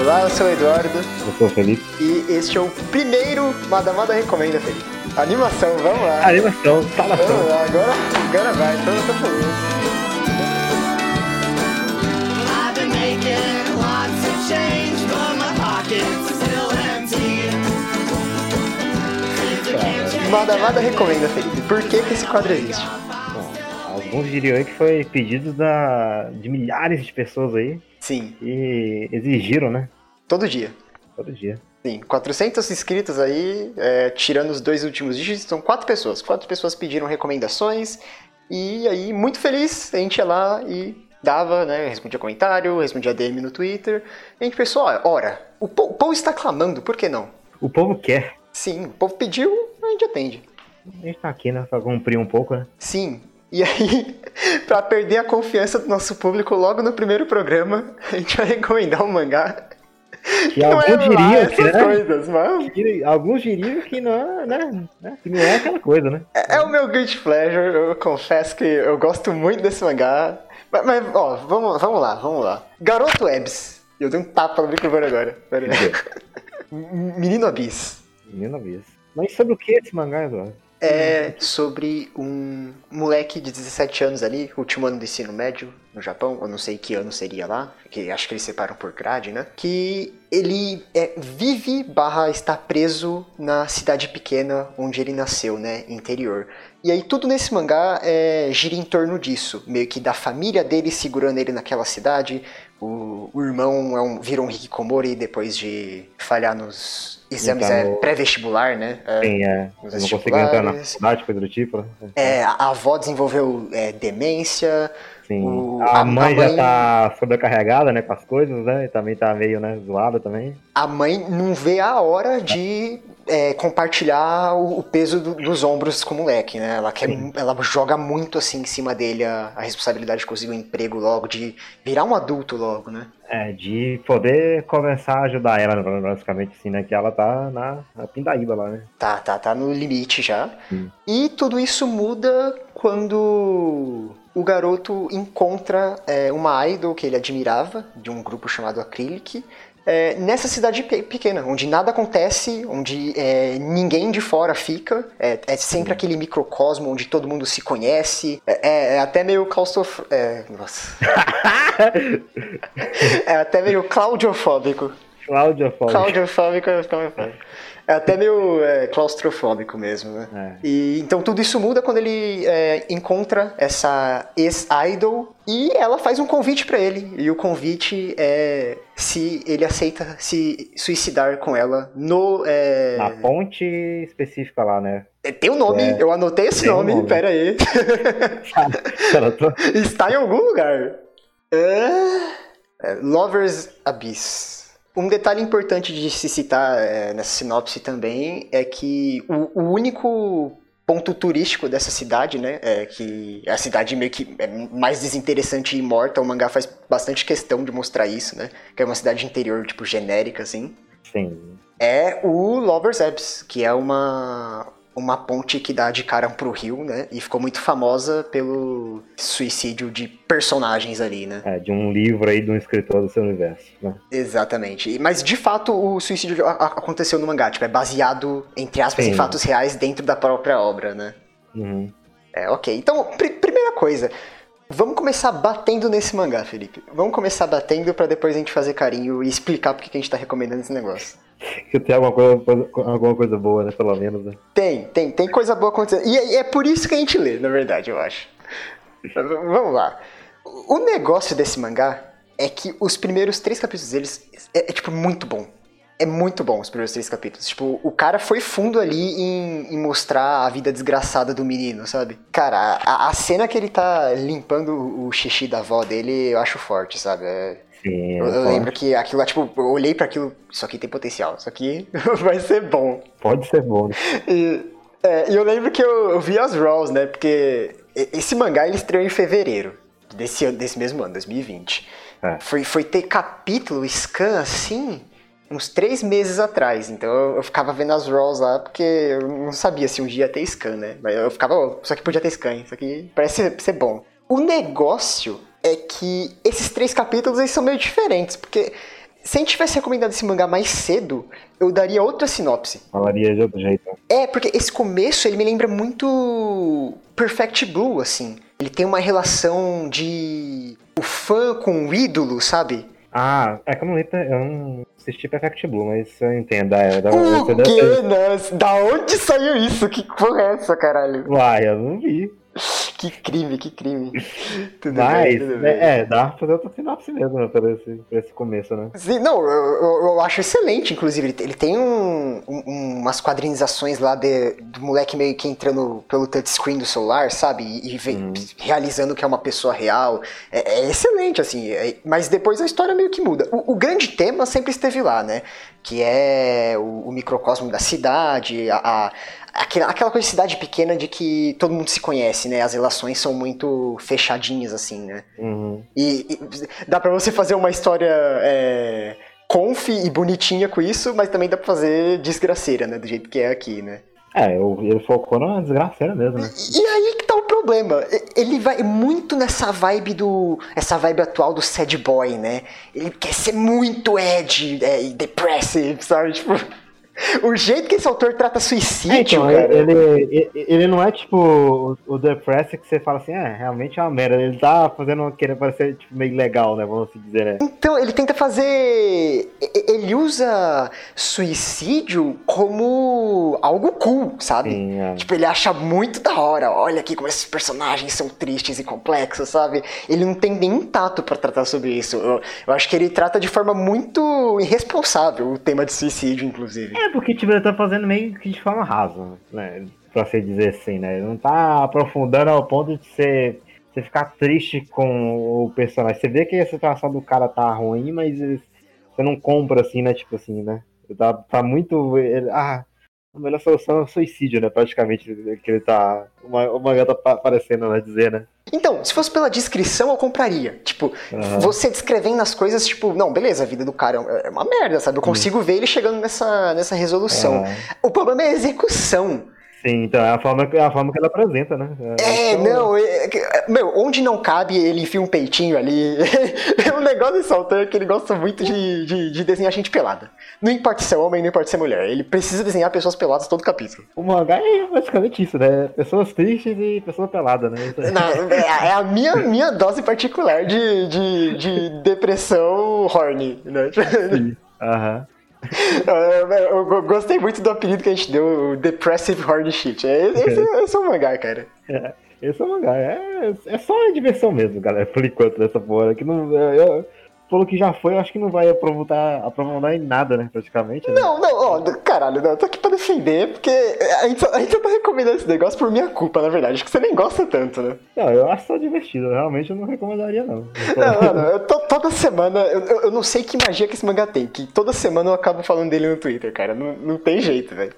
Olá, eu sou o Eduardo Eu sou o Felipe. e este é o primeiro Madamada Recomenda, Felipe. Animação, vamos lá. Animação, Vamos instalação. lá, agora, agora vai, tô, tô feliz. Madamada Recomenda, Felipe. Por que, que esse quadro existe? Alguns diriam aí que foi pedido da, de milhares de pessoas aí Sim, e exigiram, né? todo dia. Todo dia. Sim, 400 inscritos aí, é, tirando os dois últimos dígitos, são quatro pessoas. Quatro pessoas pediram recomendações e aí, muito feliz, a gente ia lá e dava, né, respondia comentário, respondia DM no Twitter. E a gente pensou, ó, ora, o po- o povo está clamando, por que não? O povo quer. Sim, o povo pediu, a gente atende. A gente tá aqui, né? Pra cumprir um pouco, né? Sim. E aí, pra perder a confiança do nosso público logo no primeiro programa, a gente vai recomendar um mangá. Que Não é alguns lá diriam que, né? coisas, mas que- Alguns diriam que não, é, né, né? Que não é aquela coisa, né? É é o meu guilty pleasure, eu confesso que eu gosto muito desse mangá. Mas, mas, ó, vamos, vamos lá, vamos lá. Garoto Ebs. Eu dei um tapa no microfone agora. Pera aí. Menino Abyss. Menina vez. Mas sobre o que esse mangá, Eduardo? É sobre um moleque de 17 anos ali, último ano do ensino médio no Japão, eu não sei que ano seria lá, que acho que eles separam por grade, né? Que ele é, vive barra está preso na cidade pequena onde ele nasceu, né? Interior. E aí tudo nesse mangá é, gira em torno disso, meio que da família dele segurando ele naquela cidade. O, o irmão é um, virou um hikikomori depois de falhar nos exames Entrar é, no- pré-vestibular, né? É, Tem, é, Os não conseguiu entrar na faculdade, coisa do tipo, né? É, a a avó desenvolveu é, demência. Sim. o- a, a- mãe a mãe- já tá sobrecarregada, né, com as coisas, né? E também tá meio, né, zoada também. A mãe não vê a hora de é, compartilhar o, o peso do- dos ombros com o moleque, né? Ela, quer, Sim. ela joga muito assim em cima dele a, a responsabilidade de conseguir um emprego logo, de virar um adulto logo, né? É, de poder começar a ajudar ela, basicamente, assim, né? Que ela tá na, na pindaíba lá, né? Tá, tá, tá no limite já. Sim. E tudo isso muda quando o garoto encontra é, uma idol que ele admirava, de um grupo chamado Acrylic, é, nessa cidade pe- pequena, onde nada acontece, onde é, ninguém de fora fica, é, é sempre aquele microcosmo onde todo mundo se conhece, é, é- é até meio claustrof... É, nossa. é até meio claudiofóbico. Fox. Claudiofóbico é. É até meio é, claustrofóbico mesmo, né? É. E, então tudo isso muda quando ele é, encontra essa ex-idol e ela faz um convite pra ele. E o convite é se ele aceita se suicidar com ela no. é, Na ponte específica lá, né? é, Tem o nome, É. eu anotei esse Tem um nome, nome. pera aí. Tá- Está em algum lugar. É, é, Lover's Abyss. Um detalhe importante de se citar é, nessa sinopse também é que o, o único ponto turístico dessa cidade, né, é que é a cidade meio que é mais desinteressante e morta, o mangá faz bastante questão de mostrar isso, né, que é uma cidade interior, tipo, genérica, assim, Sim. é o Lover's Abyss, que é uma, uma ponte que dá de cara pro rio, né? E ficou muito famosa pelo suicídio de personagens ali, né? É, de um livro aí de um escritor do seu universo. Né? Exatamente. Mas de fato o suicídio aconteceu no mangá, tipo, é baseado, entre aspas, em Sim. fatos reais dentro da própria obra, né? Uhum. É, ok. Então, pri- primeira coisa, vamos começar batendo nesse mangá, Felipe. Vamos começar batendo pra depois a gente fazer carinho e explicar porque que a gente tá recomendando esse negócio. Que tem alguma coisa, alguma coisa boa, né? Pelo menos, né? Tem, tem, tem coisa boa acontecendo. E é, é por isso que a gente lê, na verdade, eu acho. Vamos lá. O negócio desse mangá é que os primeiros três capítulos deles é, é, tipo, muito bom. É muito bom os primeiros três capítulos. Tipo, o cara foi fundo ali em, em mostrar a vida desgraçada do menino, sabe? Cara, a, a cena que ele tá limpando o, xixi da avó dele, eu acho forte, sabe? É- Sim, eu, eu pode- lembro que aquilo lá, tipo, eu olhei pra aquilo, isso aqui tem potencial, isso aqui vai ser bom. Pode ser bom? E, é, eu lembro que eu, eu vi as Raws, né? Porque esse mangá ele estreou em fevereiro desse, ano- desse mesmo ano, 2020. É. Foi, foi ter capítulo scan assim uns três meses atrás. Então eu, ficava vendo as Raws lá porque eu não sabia se um dia ia ter scan, né? Mas eu ficava, "Oh, isso aqui podia ter scan, isso aqui parece ser, ser bom. O negócio é que esses três capítulos eles são meio diferentes, porque se a gente tivesse recomendado esse mangá mais cedo, eu daria outra sinopse. Falaria de outro jeito. É, porque esse começo ele me lembra muito Perfect Blue, assim. Ele tem uma relação de o fã com o ídolo, sabe? Ah, é que eu não, lembro- eu não assisti Perfect Blue, mas eu entendo. É, da, O deve? Nossa, Da onde saiu isso? Que porra é essa, caralho? Uai, eu não vi. Que crime, que crime. Tudo Mas, bem, tudo bem. é, dá pra fazer outra sinopse mesmo, né, por esse, por esse começo, né? Sim, não, eu, eu- eu acho excelente, inclusive. Ele, ele tem um- um- umas quadrinizações lá de- do moleque meio que entrando pelo touchscreen do celular, sabe? E, e vem- realizando que é uma pessoa real. É, é excelente, assim. é- mas depois a história meio que muda. O, o grande tema sempre esteve lá, né? Que é o, o microcosmo da cidade, a, a- aquela, coisa de cidade pequena de que todo mundo se conhece, né? As relações são muito fechadinhas, assim, né? Uhum. E, e dá pra você fazer uma história é, conf e bonitinha com isso, mas também dá pra fazer desgraceira, né? Do jeito que é aqui, né? É, eu- ele focou na desgraceira mesmo, né? E aí que tá o problema. E- Ele vai muito nessa vibe do. Essa vibe atual do sad boy, né? Ele quer ser muito Ed é, e depressive, sabe? Tipo. O jeito que esse autor trata suicídio, então, cara. ele, ele, não é tipo o, o Depress que você fala assim, é, realmente é uma merda. Ele tá fazendo, querendo parecer tipo, meio legal, né? Vamos dizer, né? Então, ele tenta fazer. Ele usa suicídio como algo cool, sabe? Sim, é. Tipo, ele acha muito da hora. Olha aqui como esses personagens são tristes e complexos, sabe? Ele não tem nenhum tato pra tratar sobre isso. Eu, eu acho que ele trata de forma muito irresponsável o tema de suicídio, inclusive. É, porque tipo, ele tá fazendo meio que de forma rasa, né? Pra se dizer assim, né? Não tá aprofundando ao ponto de você, ficar triste com o personagem. Você vê que a situação do cara tá ruim, mas você não compra assim, né? Tipo assim, né? Tá, tá muito. ah, a melhor solução é o suicídio, né? Praticamente, que ele tá. O ma- o mangá tá pa- aparecendo, né? Dizer, né? Então, se fosse pela descrição, eu compraria. Tipo, Aham. você descrevendo as coisas, tipo, não, beleza, a vida do cara é é uma merda, sabe? Eu consigo ver ele chegando nessa, nessa resolução. Ah, O problema é a execução. Sim, então é a forma, é a forma que ele apresenta, né? É, então- não, é- é- meu, onde não cabe, ele enfia um peitinho ali. o negócio desse autor é que ele gosta muito de, de, de desenhar gente pelada. Não importa se é homem, não importa se é mulher. Ele precisa desenhar pessoas peladas todo capítulo. O mangá é basicamente isso, né? Pessoas tristes e pessoas peladas, né? Não, é, é a minha, minha dose particular de, de, de depressão horny, né? Aham. Eu, eu- eu gostei muito do apelido que a gente deu, o Depressive Horny Shit. É- Esse, esse é o mangá, cara. É, esse é o mangá. É, é só diversão mesmo, galera, por enquanto, dessa porra. Que não, eu- pelo que já foi, eu acho que não vai aprofundar, aprofundar em nada, né? Praticamente. Né? Não, não, ó, caralho, não, eu tô aqui pra defender, porque a gente, só, a gente só tá recomendando esse negócio por minha culpa, na verdade, acho que você nem gosta tanto, né? Não, eu acho só divertido. Realmente eu não recomendaria, não. Não, mano, eu tô- toda semana, eu, eu- eu não sei que magia que esse mangá tem, que toda semana eu acabo falando dele no Twitter, cara, não, não tem jeito, velho.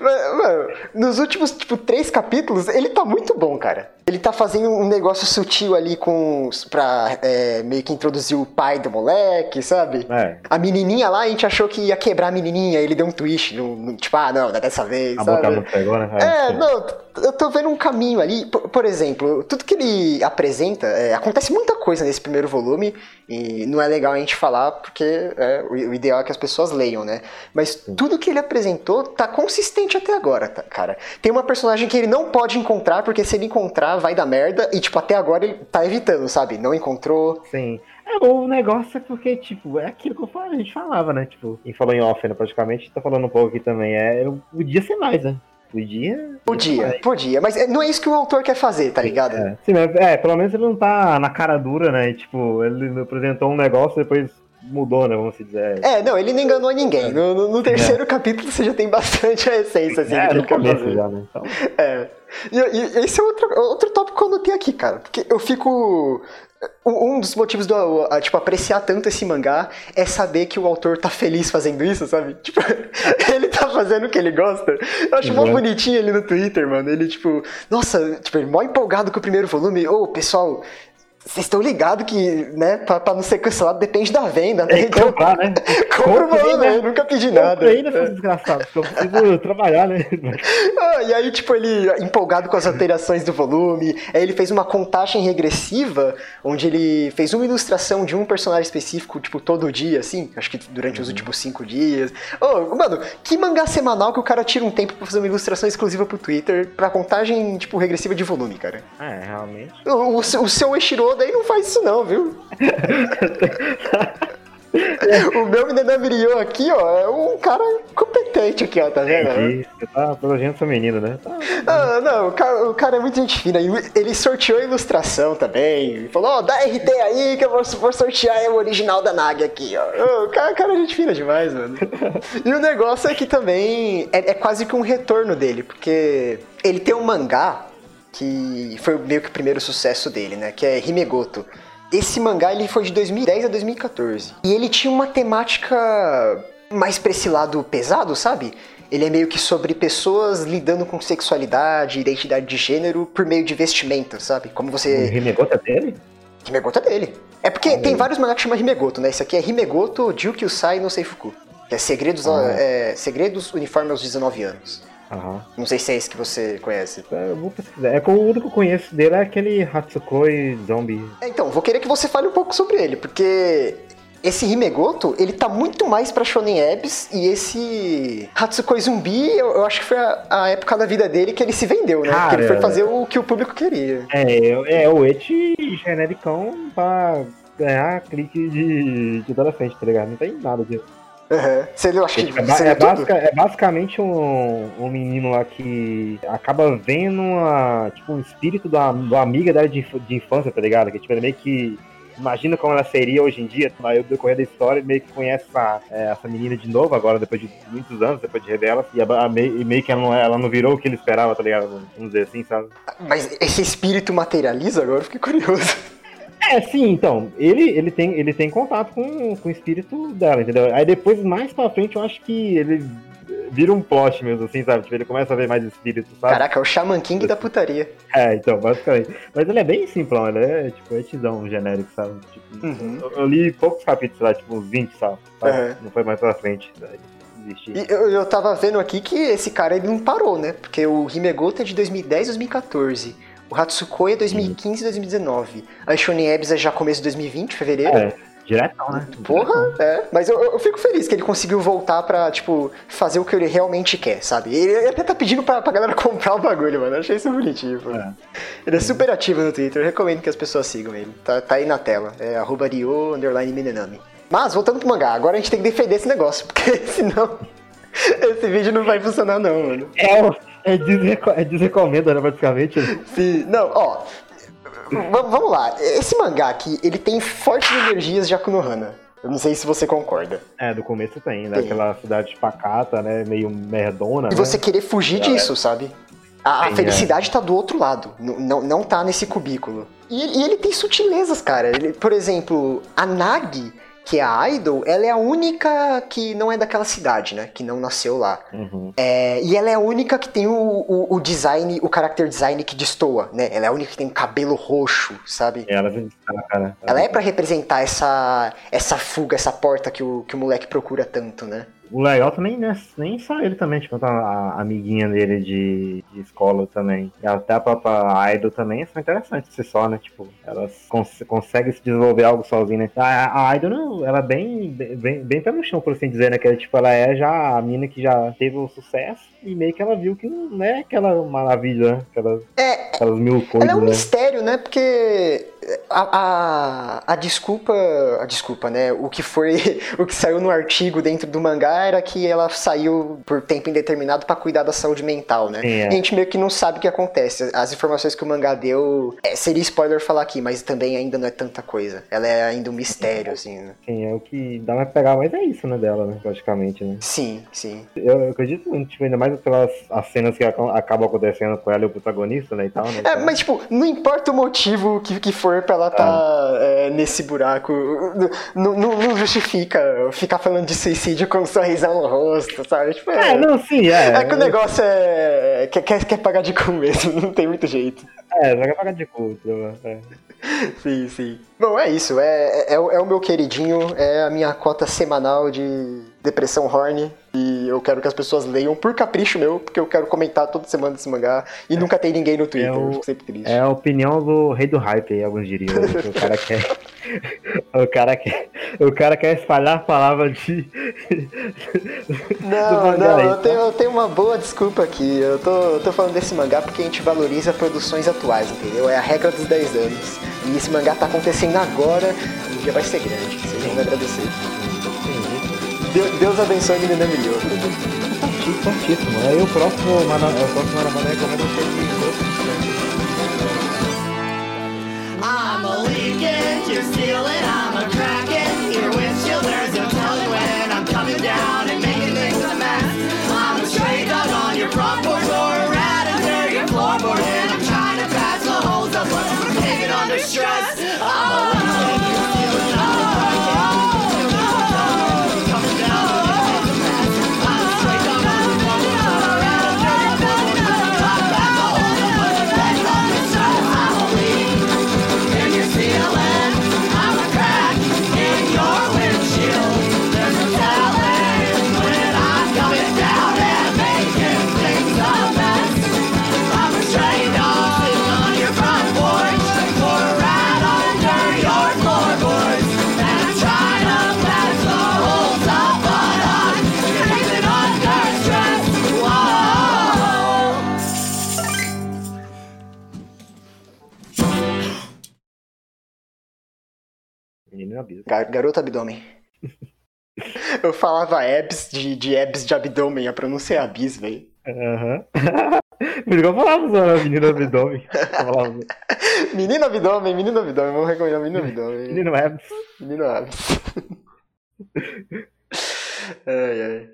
Mano, nos últimos, tipo, três capítulos, ele tá muito bom, cara. Ele tá fazendo um negócio sutil ali com. pra é, meio que introduzir o pai do moleque, sabe? É, A menininha lá, a gente achou que ia quebrar a menininha, ele deu um twist, no- no- tipo, ah, não, é dessa vez, a sabe? boca não pegou, né? É, sim. não, eu tô vendo um caminho ali. Por, por exemplo, tudo que ele apresenta, é, acontece muita coisa nesse primeiro volume, e não é legal a gente falar, porque é, o, o ideal é que as pessoas leiam, né? Mas tudo que ele apresentou tá consistente até agora, tá, cara. Tem uma personagem que ele não pode encontrar, porque se ele encontrar, vai dar merda, e tipo, até agora ele tá evitando, sabe? Não encontrou. Sim. É, o negócio é porque, tipo, é aquilo que a gente falava, né? Tipo, quem falou em off, né? Praticamente, tá falando um pouco aqui também. É, podia ser mais, né? Podia. Podia, podia, mas é- não é isso que o autor quer fazer, tá ligado? É, sim, mas, é, pelo menos ele não tá na cara dura, né? Tipo, ele apresentou um negócio e depois mudou, né? Vamos dizer. É, não, ele não enganou ninguém. No, no- no terceiro capítulo você já tem bastante a essência, assim, É, do no começo já, né? Então, É. E, e esse é outro, outro tópico que eu anotei aqui, cara. Porque eu fico. Um dos motivos a, tipo, apreciar tanto esse mangá é saber que o autor tá feliz fazendo isso, sabe? Tipo, ele tá fazendo o que ele gosta. Eu acho mó Uhum. bonitinho ele no Twitter, mano. Ele, tipo, nossa, tipo, ele mó empolgado com o primeiro volume. Ô, pessoal, vocês estão ligados que, né, pra, pra não ser cancelado depende da venda, né? Tem que comprar, né? compra o compra volume, ainda. eu nunca pedi nada. Ainda, seus desgraçados, porque eu preciso trabalhar, né? Ah, e aí, tipo, ele empolgado com as alterações do volume, aí ele fez uma contagem regressiva, onde ele fez uma ilustração de um personagem específico, tipo, todo dia, assim, acho que durante Uhum. os últimos cinco dias. Ô, mano, que mangá semanal que o cara tira um tempo pra fazer uma ilustração exclusiva pro Twitter pra contagem, tipo, regressiva de volume, cara? É, realmente. O, o, seu- o seu Eshiroda aí não faz isso não, viu? o meu Minenamirio aqui, ó, é um cara competente aqui, ó, tá vendo? Entendi. Você tá elogiando seu menino, né? Tá. Ah, não, o cara, o cara é muito gente fina. Ele sorteou a ilustração também. Falou, ó, dá RT aí que eu vou, vou sortear o original da Nag aqui, ó. O cara, cara é gente fina demais, mano. E o negócio é que também é, é quase que um retorno dele, porque ele tem um mangá que foi meio que o primeiro sucesso dele, né? Que é Himegoto. Esse mangá ele foi de 2010 a 2014. E ele tinha uma temática mais pra esse lado pesado, sabe? Ele é meio que sobre pessoas lidando com sexualidade, identidade de gênero por meio de vestimenta, sabe? Como O você. Rimegota dele? Himegoto é dele. É porque Ah, tem é. vários mangás que chama Himegoto, né? Esse aqui é Himegoto Jukyusai no Seifuku. Que é Segredos, Ah. é, Segredos Uniforme aos 19 anos. Aham. Não sei se é esse que você conhece. É, Eu vou pesquisar. É que o único que eu conheço dele é aquele Hatsukoi Zombie. É, Então, vou querer que você fale um pouco sobre ele, porque esse Himegoto, ele tá muito mais pra Shonen Ebs e esse Hatsukoi Zumbi, eu, eu acho que foi a, a época da vida dele que ele se vendeu, né? Porque ele foi Cara. fazer o que o público queria. É, é o eti genericão pra ganhar clique de, de adolescente, tá ligado? Não tem nada disso. Aham. Você leu, acho É, que é, é basica- é basicamente um, um menino lá que acaba vendo uma, tipo, um espírito da, da amiga dela de, de infância, tá ligado? Que tipo, ele meio que imagina como ela seria hoje em dia, aí o decorrer da história meio que conhece essa, é, essa menina de novo, agora depois de muitos anos, depois de revela, e, a- a meio, e meio que ela não, ela não virou o que ele esperava, tá ligado? Vamos dizer assim, sabe? Mas esse espírito materializa agora? Eu fiquei curioso. É, sim, então, ele, ele, tem, ele tem contato com, com o espírito dela, entendeu? Aí depois, mais pra frente, eu acho que ele vira um plot mesmo, assim, sabe? Tipo, ele começa a ver mais espíritos, sabe? Caraca, é o Shaman King da putaria. É, então, basicamente. Mas ele é bem simplão, ele é, tipo, etidão genérico, sabe? Tipo, Uhum. eu, eu li poucos capítulos lá, tipo, uns 20, sabe? Uhum. Não foi mais pra frente, daí desisti. E eu, eu tava vendo aqui que esse cara ele não parou, né? Porque o Himegoto é de 2010 2014. O Hatsukoi é 2015 e 2019. A Shonen Ebs é já começo de 2020, fevereiro. É, diretão, né? Porra, é. Mas eu, eu fico feliz que ele conseguiu voltar pra, tipo, fazer o que ele realmente quer, sabe? Ele até tá pedindo pra, pra galera comprar o bagulho, mano. Eu achei isso bonitinho, pô. É. Ele é super ativo no Twitter, eu recomendo que as pessoas sigam ele. Tá, tá aí na tela. É arroba Ryo underline Minenami. Mas, voltando pro mangá, agora a gente tem que defender esse negócio, porque senão esse vídeo não vai funcionar não, mano. É, o- é, desreco é desrecomenda, né, praticamente. Sim, não, ó. vamos lá. Esse mangá aqui, ele tem fortes energias de Akunohana. Eu não sei se você concorda. É, do começo tem, né? Tem. Aquela cidade pacata, né? Meio merdona, E né? você querer fugir disso, sabe? A, a Sim, felicidade tá do outro lado, n- não, não tá nesse cubículo. E, e ele tem sutilezas, cara. Ele- por exemplo, a Nagi, que é a idol, ela é a única que não é daquela cidade, né? Que não nasceu lá. Uhum. É, e ela é a única que tem o, o, o design, o character design que destoa, né? Ela é a única que tem cabelo roxo, sabe? Ela né? Ela é pra representar essa, essa fuga, essa porta que o, que o moleque procura tanto, né? O legal também, né? Nem só ele também, tipo, a a amiguinha dele de, de escola também. E até a própria Idol também são interessantes por si só, né? Tipo, elas cons conseguem se desenvolver algo sozinha, né? A, a Idol, não, ela é bem, bem, bem pé no chão, por assim dizer, né? Que ela, tipo, ela é já a mina que já teve o sucesso e meio que ela viu que não é aquela maravilha, né? Aquelas, É, aquelas mil coisas, Ela é um né? mistério, né? Porque a, a, a desculpa. A desculpa, né? O que foi. O que saiu no artigo dentro do mangá era que ela saiu por tempo indeterminado pra cuidar da saúde mental, né? É. E a gente meio que não sabe o que acontece. As informações que o mangá deu. é, seria spoiler falar aqui, mas também ainda não é tanta coisa. Ela é ainda um mistério, assim, né? Sim, é o que dá mais pra pegar, mas é isso, né, dela, né? Praticamente, né? Sim, sim. Eu, eu acredito muito, tipo, ainda mais pelas as cenas que aca- acabam acontecendo com ela e o protagonista, né, e tal, né? É, Então, mas tipo, não importa o motivo que, que for for pra ela tá é, nesse buraco. Não, não, não justifica ficar falando de suicídio com um sorrisão no rosto, sabe? Tipo, É, não, sim, é. É que o negócio é. Quer, quer, quer pagar de cu mesmo, não tem muito jeito. É, vai pagar de culto. É. Sim, sim. Bom, é isso. É, é, é o- é o meu queridinho, é a minha cota semanal de depressão horny. E eu quero que as pessoas leiam por capricho meu, porque eu quero comentar toda semana desse mangá. E nunca tem ninguém no Twitter, É o- sempre triste. É a opinião do rei do hype, aí, alguns diriam. né, o cara quer. O cara quer. O cara quer espalhar a palavra de. Não, não, aí, eu tá? tenho, eu tenho uma boa desculpa aqui. Eu tô, eu tô falando desse mangá porque a gente valoriza produções atuais, entendeu? É a regra dos 10 anos. E esse mangá tá acontecendo agora e o dia vai ser grande. Vocês vão me agradecer. Deus, Deus abençoe menina Milho. Certíssimo, certíssimo. Aí o próximo mano, o próximo recomenda você de I'm a I'm a. Your windshield, there's Menino abismo. Gar- Garota abdômen. Eu falava abs de, de abs de abdômen, a pronúncia é abis, velho. Aham. Melhor eu falava só menino abdômen. Falava, Menino abdômen, menino abdômen, vamos recomendar menino abdômen. Menino abs. Menino abs. ai, ai.